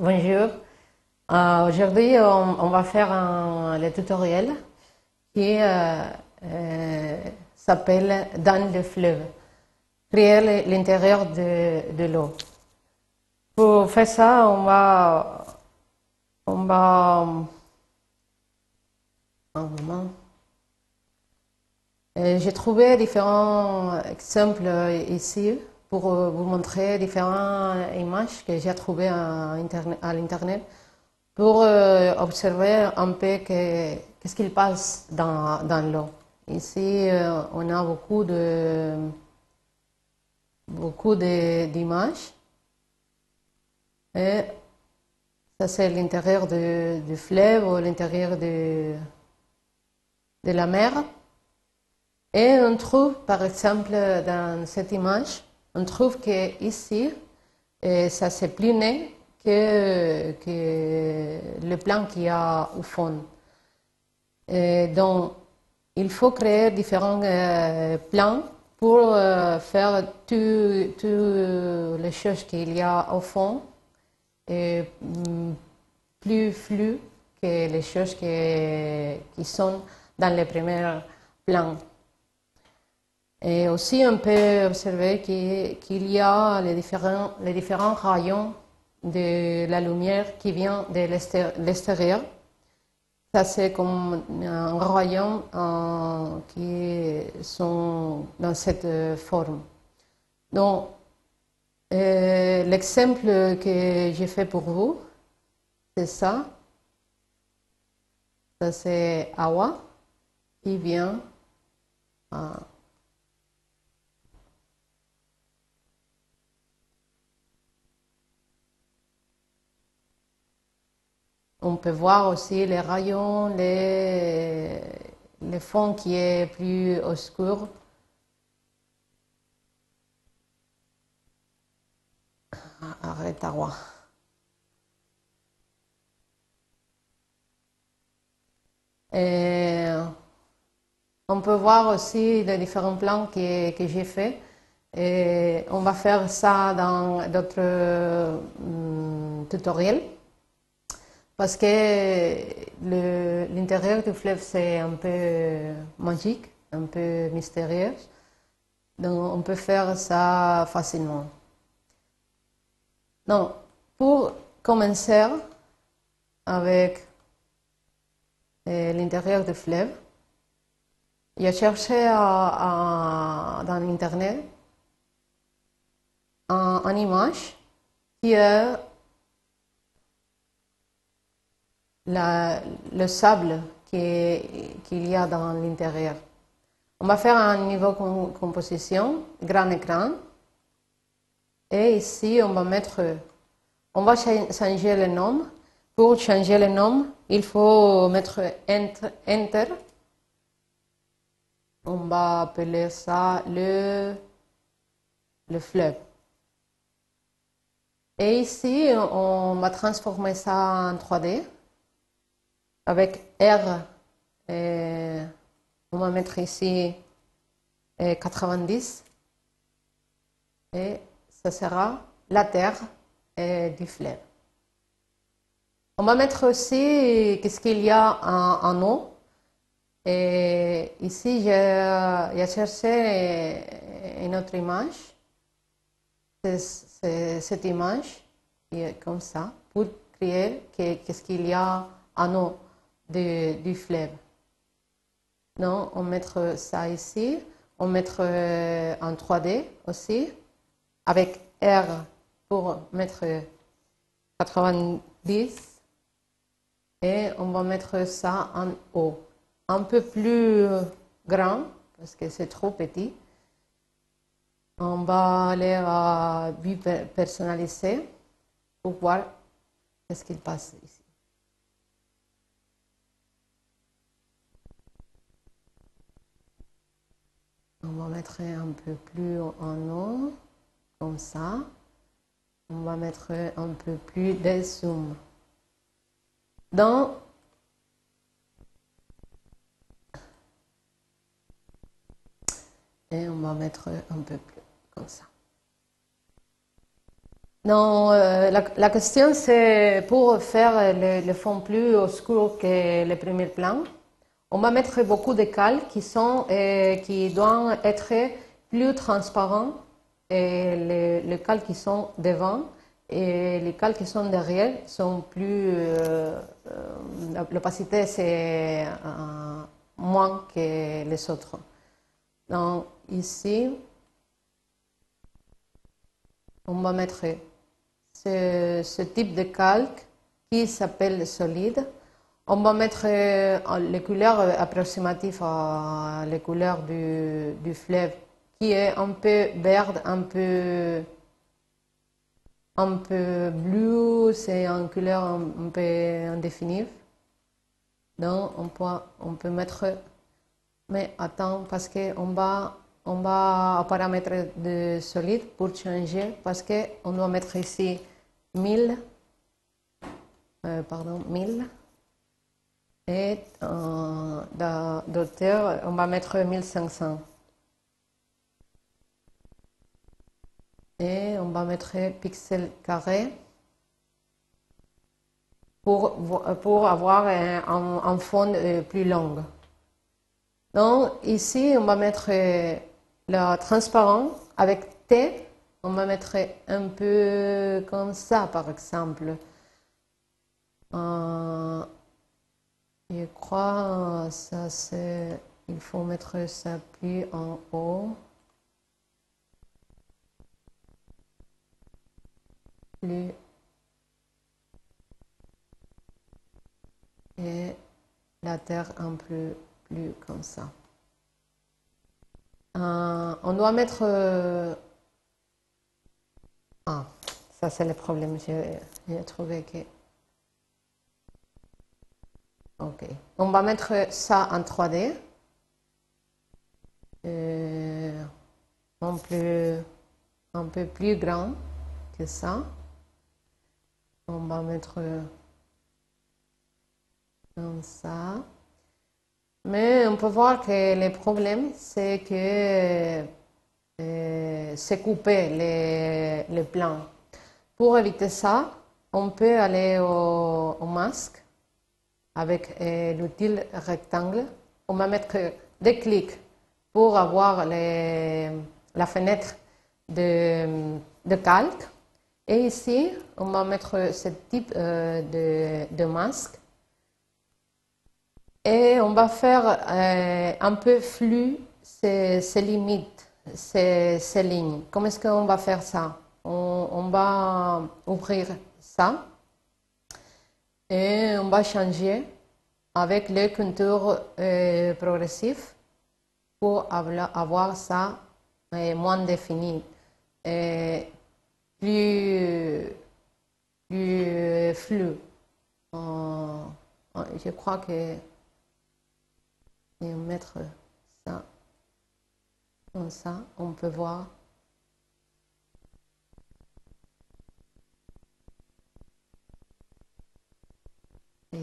Bonjour. Euh, Aujourd'hui, on, va faire le tutoriel qui euh, euh, s'appelle Dans le fleuve, créer l'intérieur de, l'eau. Pour faire ça, on va, on va, J'ai trouvé différents exemples ici pour euh, vous montrer différentes images que j'ai trouvées à internet- à l'internet pour euh, observer un peu que- qu'est-ce qu'il passe dans, l'eau. Ici, euh, on a beaucoup de beaucoup d'images. Ça, c'est l'intérieur du fleuve ou l'intérieur de, de la mer. Et on trouve, par exemple, dans cette image, on trouve que ici, euh, ça c'est plus net que, le plan qu'il y a au fond. Et donc, il faut créer différents euh, plans pour euh, faire toutes les choses qu'il y a au fond mm, plus flou que les choses que- qui sont dans les premiers plans. Et aussi, on peut observer qu'il y a les différents, les différents rayons de la lumière qui vient de l'exté- l'extérieur. Ça, c'est comme un rayon euh, qui sont dans cette forme. Donc, euh, l'exemple que j'ai fait pour vous, c'est ça. Ça, c'est Awa qui vient. euh, On peut voir aussi les rayons, les, le fond qui est plus obscur. Ah, Arrête, Awa. Et on peut voir aussi les différents plans que, j'ai faits. On va faire ça dans d'autres hum, tutoriels. Parce que l'intérieur du fleuve, c'est un peu magique, un peu mystérieux. Donc, on peut faire ça facilement. Donc, pour commencer avec euh, l'intérieur du fleuve, j'ai cherché dans Internet un, une image qui est le sable qui- qu'il y a dans l'intérieur. On va faire un niveau com- composition, grand écran. Et ici, on va mettre, on va cha- changer le nom. Pour changer le nom, il faut mettre Enter. enter. On va appeler ça le, le fleuve. Et ici, on va transformer ça en 3D avec R. on va mettre ici euh, 90 et ça sera la terre du fleuve. On va mettre aussi qu'est-ce qu'il y a en, eau? Et ici, j'ai cherché une autre image. C'est cette image qui comme ça pour créer que- qu'est-ce qu'il y a en eau du fleuve. Non, on mettre ça ici, on mettre euh, en 3D aussi, avec R pour mettre 90 et on va mettre ça en haut. Un peu plus grand parce que c'est trop petit. On va aller à vue per- personnalisée pour voir ce qu'il passe ici. On va mettre un peu plus en haut, comme ça. On va mettre un peu plus de zoom. Dans et on va mettre un peu plus comme ça. Non, euh, la, question c'est pour faire le, le fond plus obscur que le premier plan. On va mettre beaucoup de cales qui sont euh, qui doivent être plus transparents et les, les cales qui sont devant et les cales qui sont derrière sont plus euh, euh, l'opacité c'est moins que les autres. Donc ici on va mettre ce, ce type de calque qui s'appelle solide. On va mettre euh, les couleurs approximatives à les couleurs du, fleuve qui est un peu vert, un peu un peu bleu, c'est une couleur un, peu indéfinie. Donc on peut, mettre, mais attends parce qu'on va, on va paramétrer de solide pour changer parce qu'on doit mettre ici 1000, euh, pardon, 1000 et euh, d'auteur on va mettre 1500. et on va mettre pixel carré pour, pour avoir un, fond euh, plus long. Donc ici, on va mettre la transparent avec T. On va mettre un peu comme ça, par exemple. Euh, je crois ça c'est il faut mettre ça plus en haut. plus et la terre un peu plus comme ça. Euh, on doit mettre... Euh, ah, ça c'est le problème, j'ai trouvé que... Ok, on va mettre ça en 3D. Euh, un, peu, un peu plus grand que ça. On va mettre comme ça. Mais on peut voir que le problème, c'est que euh, c'est coupé les, les, plans. Pour éviter ça, on peut aller au, au masque avec euh, l'outil rectangle. On va mettre des clics pour avoir la fenêtre de, calque. Et ici, on va mettre ce type euh, de, masque. Et on va faire euh, un peu flou ces, limites, ces, ces, lignes. Comment est-ce qu'on va faire ça? On, on, va ouvrir ça et on va changer avec le contour euh, progressif pour avoir ça euh, moins défini. Et plus, plus flou. Euh, je crois que vais mettre ça comme ça, on peut voir.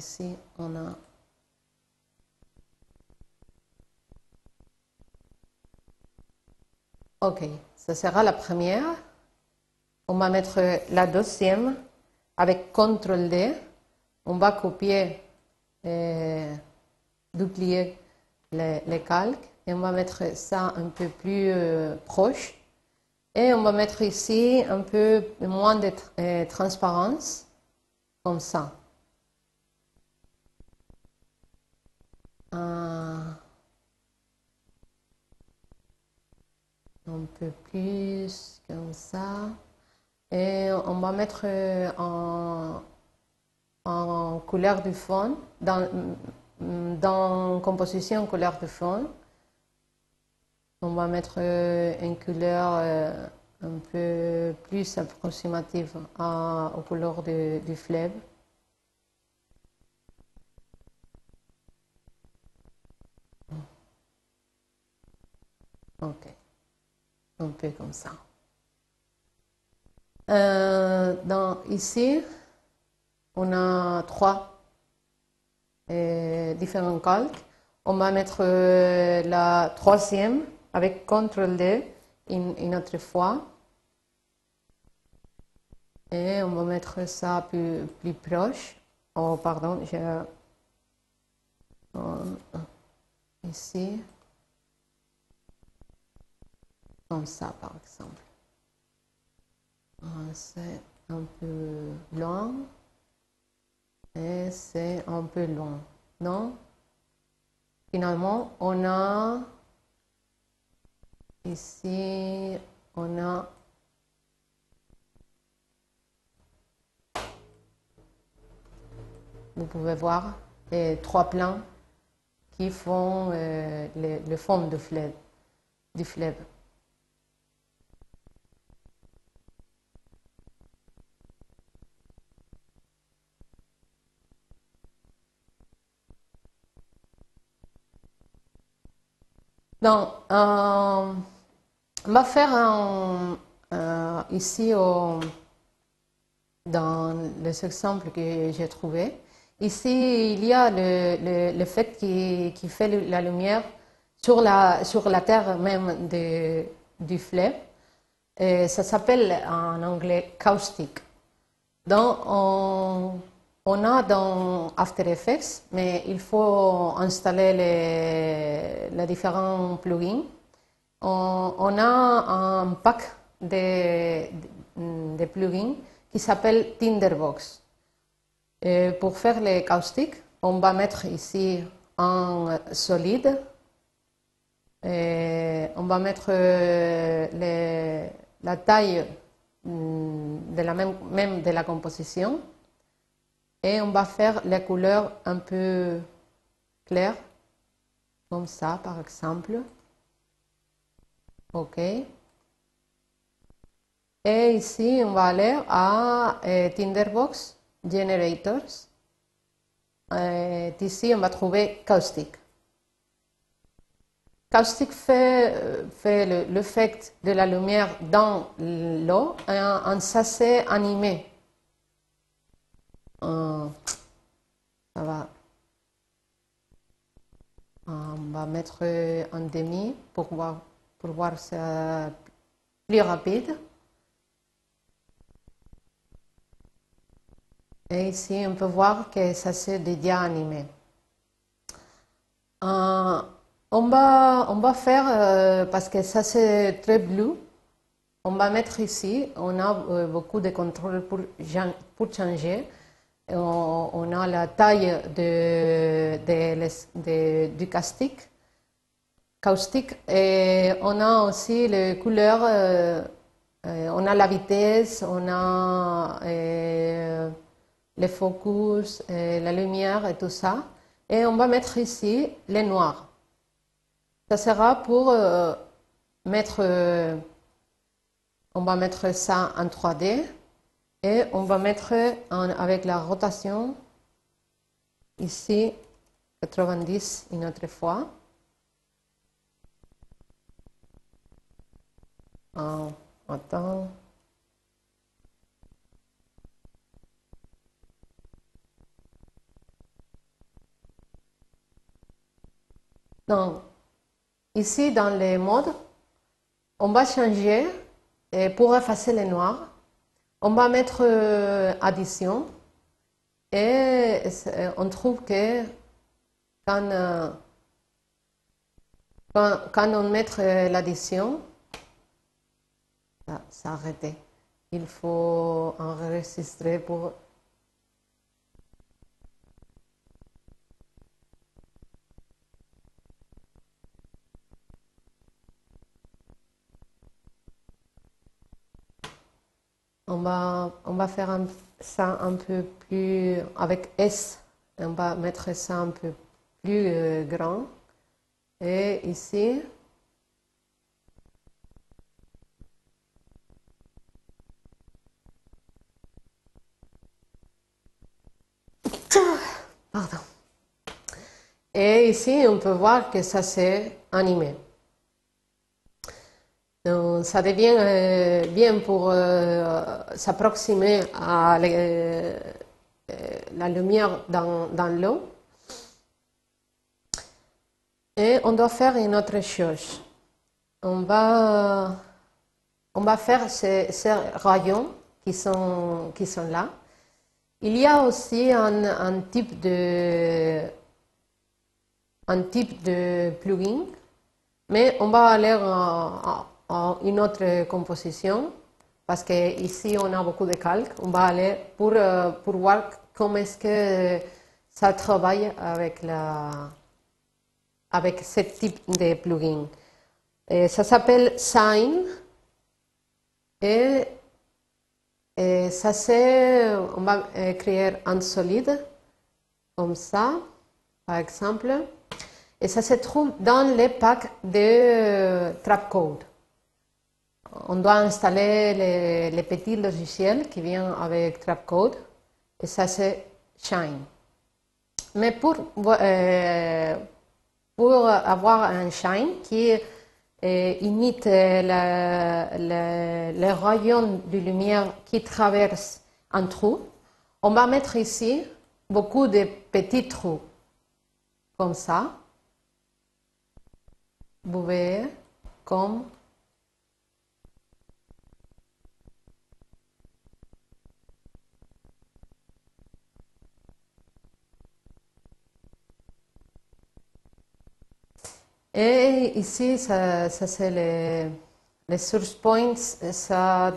Ici, on a Ok, ça sera la première. On va mettre la deuxième avec CTRL D. On va copier et duplier les, les, calques et on va mettre ça un peu plus euh, proche. Et on va mettre ici un peu moins de euh, transparence, comme ça. Un peu plus, comme ça. Et on va mettre euh, en, couleur du fond, dans, composition couleur de fond. On va mettre euh, une couleur euh, un peu plus approximative aux couleurs du, du fleuve. Ok. Un peu comme ça. Euh, dans, ici, on a trois euh, différents calques. On va mettre euh, la troisième avec CTRL D une, une, autre fois. Et on va mettre ça plus, plus proche. Oh, pardon, j'ai ici, comme ça par exemple. C'est un peu long et c'est un peu long, non? Finalement, on a ici, on a vous pouvez voir les trois plans qui font euh, le, du fleuve. Du fleuve. Donc, euh, on va faire euh, ici dans les exemples que j'ai trouvés. Ici, il y a le, fait qui, qui, fait la lumière sur la, sur la terre même du fleuve. Ça s'appelle en anglais caustic. Donc, on, on, a dans After Effects, mais il faut installer les, différents plugins. On, a un pack de, plugins qui s'appelle Tinderbox. Pour faire les caustiques, on va mettre ici un solide. On va mettre euh, la taille mm, même de la composition. Et on va faire les couleurs un peu claires, comme ça par exemple. OK. Et ici, on va aller à euh, Tinderbox generators. Euh, ici, on va trouver caustic. Caustic fait, fait l'effet de la lumière dans l'eau en, sachet animé. Euh, ça va. On va mettre un demi pour voir, pour voir ça plus rapide. Et ici, on peut voir que ça s'est déjà animé. Euh, on, va, on va faire, euh, parce que ça c'est très bleu, on va mettre ici, on a euh, beaucoup de contrôles pour, pour changer. On, a la taille de, du caustique, caustique et on a aussi les couleurs, on a la vitesse, on a les focus, euh, la lumière et tout ça. Et on va mettre ici les noirs. Ça sera pour euh, mettre, euh, on va mettre ça en 3D et on va mettre avec la rotation ici 90 une autre fois. Oh, attends. Donc, ici, dans les modes, on va changer, et pour effacer les noirs, on va mettre euh, addition, et on trouve que quand, euh, on met euh, l'addition, ça, arrêté. Il faut enregistrer pour on va faire ça un peu plus avec S. On va mettre ça un peu plus euh, grand. Et ici, Pardon. Et ici, on peut voir que ça s'est animé. Ça devient euh, bien pour euh, s'approximer à euh, la lumière dans, l'eau. Et on doit faire une autre chose. On va, on va faire ces, rayons qui sont, qui sont là. Il y a aussi un, type de un type de plugin, mais on va aller à, une autre composition parce qu'ici on a beaucoup de calques. On va aller pour, euh, pour voir comment est-ce que ça travaille avec, avec ce type de plugin. Ça s'appelle Sign et, ça c'est, on va créer un solide comme ça, par exemple. Et ça se trouve dans les packs de euh, Trapcode. On doit installer les, petits logiciels qui viennent avec Trapcode et ça c'est Shine. Mais pour, euh, avoir un Shine qui euh, imite le, le rayon de lumière qui traverse un trou, on va mettre ici beaucoup de petits trous, comme ça. Vous voyez comme Et ici, ça, c'est les, source points, ça,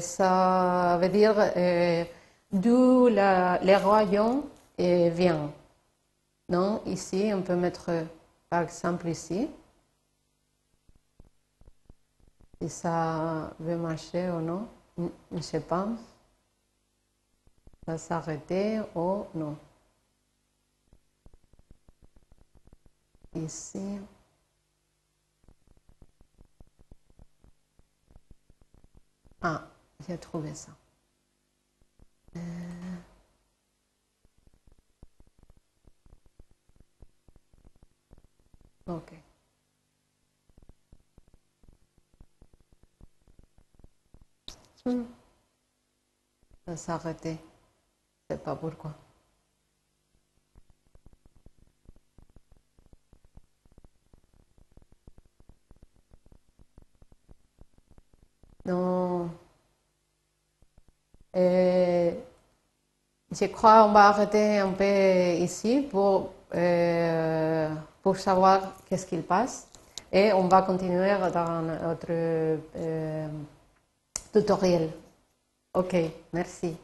ça veut dire euh, d'où les royaumes viennent. Non, ici, on peut mettre, par exemple, ici. si ça veut marcher ou non, je ne sais pas. Ça va s'arrêter ou non? Ici. Ah, j'ai trouvé ça. Euh... Ok. Hmm. Ça s'est arrêté. Je sais pas pourquoi. Non. Euh, je crois qu'on va arrêter un peu ici pour, euh, pour savoir qu'est-ce qu'il passe et on va continuer dans notre euh, tutoriel. Ok, merci.